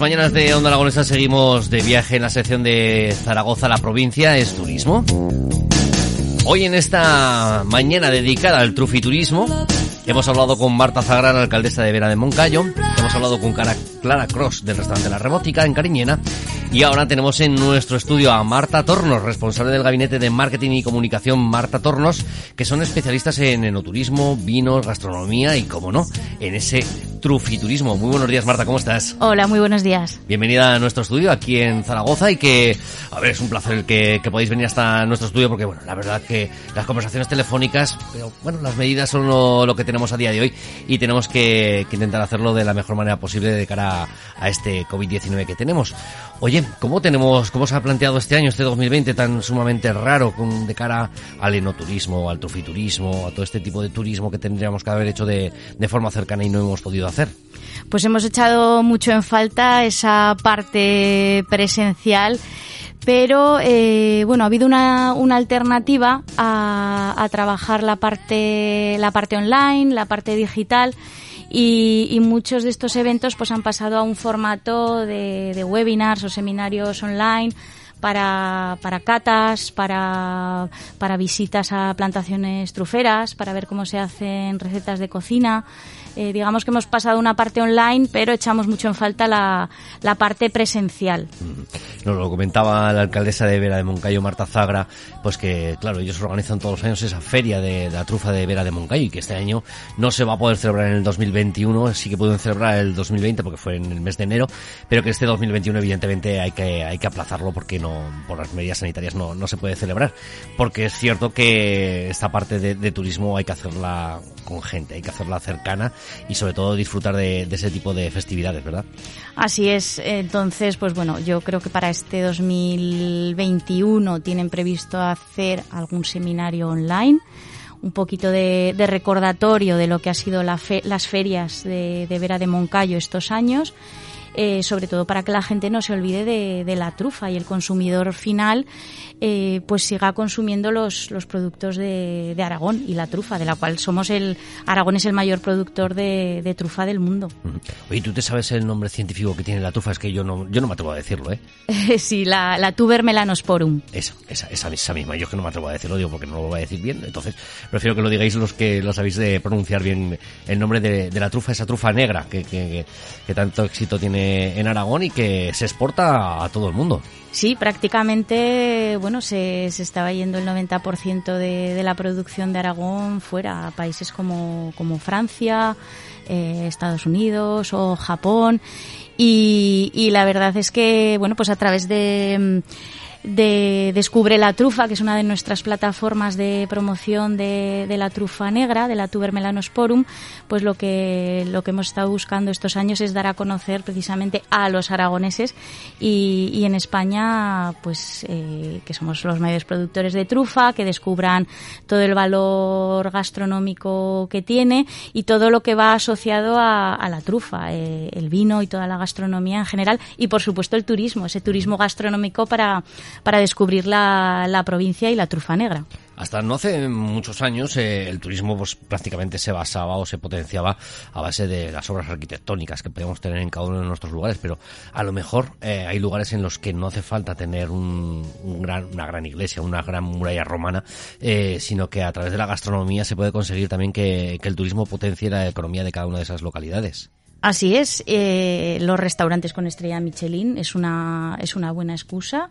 Mañanas de Onda Aragonesa seguimos de viaje en la sección de Zaragoza, la provincia es turismo. Hoy en esta mañana dedicada al trufiturismo, hemos hablado con Marta Zagrán, alcaldesa de Vera de Moncayo, hemos hablado con Clara Cross del restaurante La Rebótica en Cariñena y ahora tenemos en nuestro estudio a Marta Tornos, responsable del gabinete de marketing y comunicación Marta Tornos, que son especialistas en enoturismo, vinos, gastronomía y, como no, en ese trufiturismo. Muy buenos días, Marta, ¿cómo estás? Hola, muy buenos días. Bienvenida a nuestro estudio aquí en Zaragoza y que, a ver, es un placer que, que podáis venir hasta nuestro estudio porque, bueno, la verdad que las conversaciones telefónicas, pero bueno, las medidas son lo, lo que tenemos a día de hoy y tenemos que, que, intentar hacerlo de la mejor manera posible de cara a, a este COVID-19 que tenemos. Oye, ¿cómo tenemos, cómo se ha planteado este año, este 2020 tan sumamente raro con, de cara al enoturismo, al trufiturismo, a todo este tipo de turismo que tendríamos que haber hecho de, de forma cercana y no hemos podido hacer? Pues hemos echado mucho en falta esa parte presencial pero eh, bueno ha habido una, una alternativa a, a, trabajar la parte la parte online la parte digital y, y, muchos de estos eventos pues han pasado a un formato de, de webinars o seminarios online para, para catas, para, para visitas a plantaciones truferas, para ver cómo se hacen recetas de cocina. Eh, digamos que hemos pasado una parte online, pero echamos mucho en falta la, la parte presencial. Nos lo comentaba la alcaldesa de Vera de Moncayo, Marta Zagra, pues que, claro, ellos organizan todos los años esa feria de, de la trufa de Vera de Moncayo y que este año no se va a poder celebrar en el 2021, sí que pueden celebrar el 2020 porque fue en el mes de enero, pero que este 2021 evidentemente hay que, hay que aplazarlo porque no, por las medidas sanitarias no, no se puede celebrar. Porque es cierto que esta parte de, de turismo hay que hacerla con gente, hay que hacerla cercana y sobre todo disfrutar de, de, ese tipo de festividades, ¿verdad? Así es. Entonces, pues bueno, yo creo que para este 2021 tienen previsto hacer algún seminario online un poquito de, de, recordatorio de lo que ha sido la fe, las ferias de, de Vera de Moncayo estos años eh, sobre todo para que la gente no se olvide de, de la trufa y el consumidor final eh, pues siga consumiendo los, los productos de, de, Aragón y la trufa, de la cual somos el Aragón es el mayor productor de, de trufa del mundo. Oye, ¿tú te sabes el nombre científico que tiene la trufa? Es que yo no, yo no me atrevo a decirlo, ¿eh? sí, la, la tuber melanosporum. Esa, esa, esa, esa, misma. Yo es que no me atrevo a decirlo, digo, porque no lo voy a decir bien. Entonces, prefiero que lo digáis los que lo sabéis de pronunciar bien el nombre de, de la trufa, esa trufa negra que, que, que tanto éxito tiene en Aragón y que se exporta a todo el mundo. Sí, prácticamente, bueno, se, se estaba yendo el 90% de, de, la producción de Aragón fuera a países como, como Francia, eh, Estados Unidos o Japón. Y, y, la verdad es que, bueno, pues a través de de Descubre la Trufa, que es una de nuestras plataformas de promoción de, de la trufa negra, de la Tuber melanosporum, pues lo que, lo que hemos estado buscando estos años es dar a conocer precisamente a los aragoneses y, y en España, pues eh, que somos los mayores productores de trufa, que descubran todo el valor gastronómico que tiene y todo lo que va asociado a, a la trufa, eh, el vino y toda la gastronomía en general y por supuesto el turismo, ese turismo gastronómico para para descubrir la, provincia y la trufa negra. Hasta no hace muchos años eh, el turismo pues, prácticamente se basaba o se potenciaba a base de las obras arquitectónicas que podemos tener en cada uno de nuestros lugares, pero a lo mejor eh, hay lugares en los que no hace falta tener un, un gran, una gran iglesia, una gran muralla romana, eh, sino que a través de la gastronomía se puede conseguir también que, que el turismo potencie la economía de cada una de esas localidades. Así es, eh, los restaurantes con estrella Michelin es una, es una buena excusa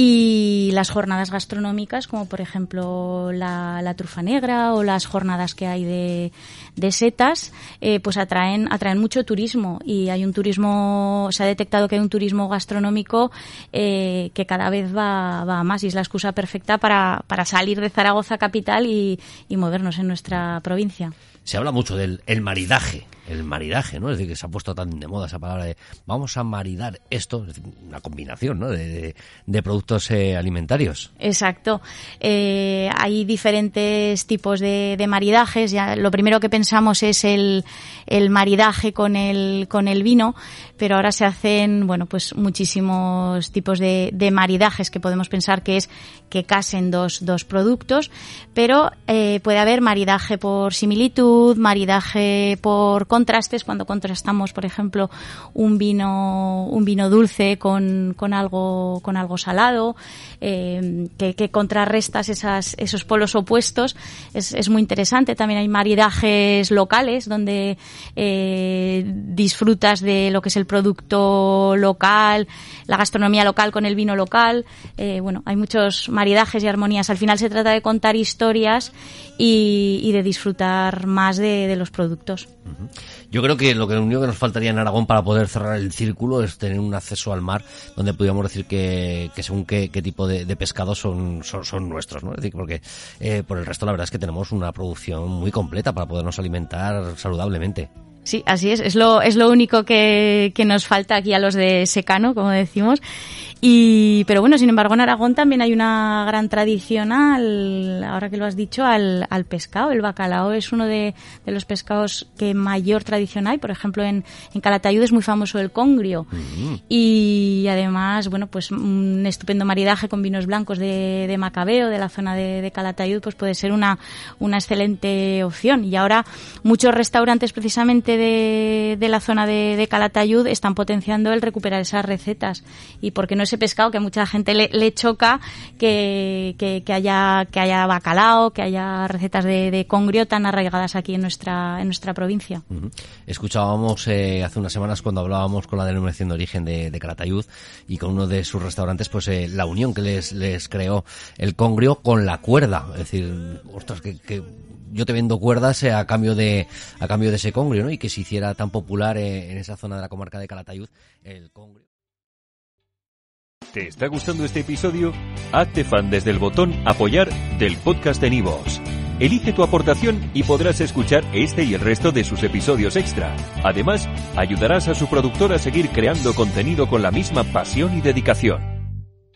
y las jornadas gastronómicas como por ejemplo la, la trufa negra o las jornadas que hay de, de setas, eh, pues atraen, atraen mucho turismo y hay un turismo, se ha detectado que hay un turismo gastronómico eh, que cada vez va, va más y es la excusa perfecta para, para salir de Zaragoza capital y, y movernos en nuestra provincia se habla mucho del el maridaje, el maridaje, ¿no? Es decir, que se ha puesto tan de moda esa palabra de vamos a maridar esto, es una combinación, ¿no? De, de, productos eh, alimentarios. Exacto. Eh, hay diferentes tipos de, de, maridajes. Ya, lo primero que pensamos es el, el maridaje con el, con el vino, pero ahora se hacen, bueno, pues muchísimos tipos de, de maridajes que podemos pensar que es que casen dos, dos productos, pero eh, puede haber maridaje por similitud, maridaje por contrastes, cuando contrastamos, por ejemplo, un vino, un vino dulce con, con algo, con algo salado, eh, que, que, contrarrestas esas, esos polos opuestos, es, muy interesante. También hay maridajes locales donde eh, disfrutas de lo que es el producto local, la gastronomía local con el vino local. Eh, bueno, hay muchos maridajes y armonías. Al final se trata de contar historias y, de disfrutar más de, los productos. Yo creo que lo, que único que nos faltaría en Aragón para poder cerrar el círculo es tener un acceso al mar donde pudiéramos decir que, según qué, tipo de, pescados son, son, nuestros, ¿no? Porque eh, por el resto la verdad es que tenemos una producción muy completa para podernos alimentar saludablemente. Sí, así es. Es lo, es lo único que, que nos falta aquí a los de secano, como decimos. Y, pero bueno, sin embargo, en Aragón también hay una gran tradición al, ahora que lo has dicho, al, al pescado. El bacalao es uno de, de, los pescados que mayor tradición hay. Por ejemplo, en, en Calatayud es muy famoso el congrio. Mm. Y además, bueno, pues un estupendo maridaje con vinos blancos de, de Macabeo, de la zona de, de, Calatayud, pues puede ser una, una excelente opción. Y ahora muchos restaurantes precisamente de, la zona de, de Calatayud están potenciando el recuperar esas recetas. Y porque no ese pescado que a mucha gente le, choca que, que, haya, que haya bacalao, que haya recetas de, congrio tan arraigadas aquí en nuestra, en nuestra provincia. Escuchábamos eh, hace unas semanas cuando hablábamos con la denominación de origen de, de Calatayud y con uno de sus restaurantes, pues eh, la unión que les, les creó el congrio con la cuerda. Es decir, ostras, que, que yo te vendo cuerdas eh, a cambio de a cambio de ese congrio, ¿no? Y que se hiciera tan popular eh, en esa zona de la comarca de Calatayud el congrio. ¿Te está gustando este episodio? Hazte fan desde el botón Apoyar del podcast de Nivos. Elige tu aportación y podrás escuchar este y el resto de sus episodios extra. Además, ayudarás a su productor a seguir creando contenido con la misma pasión y dedicación.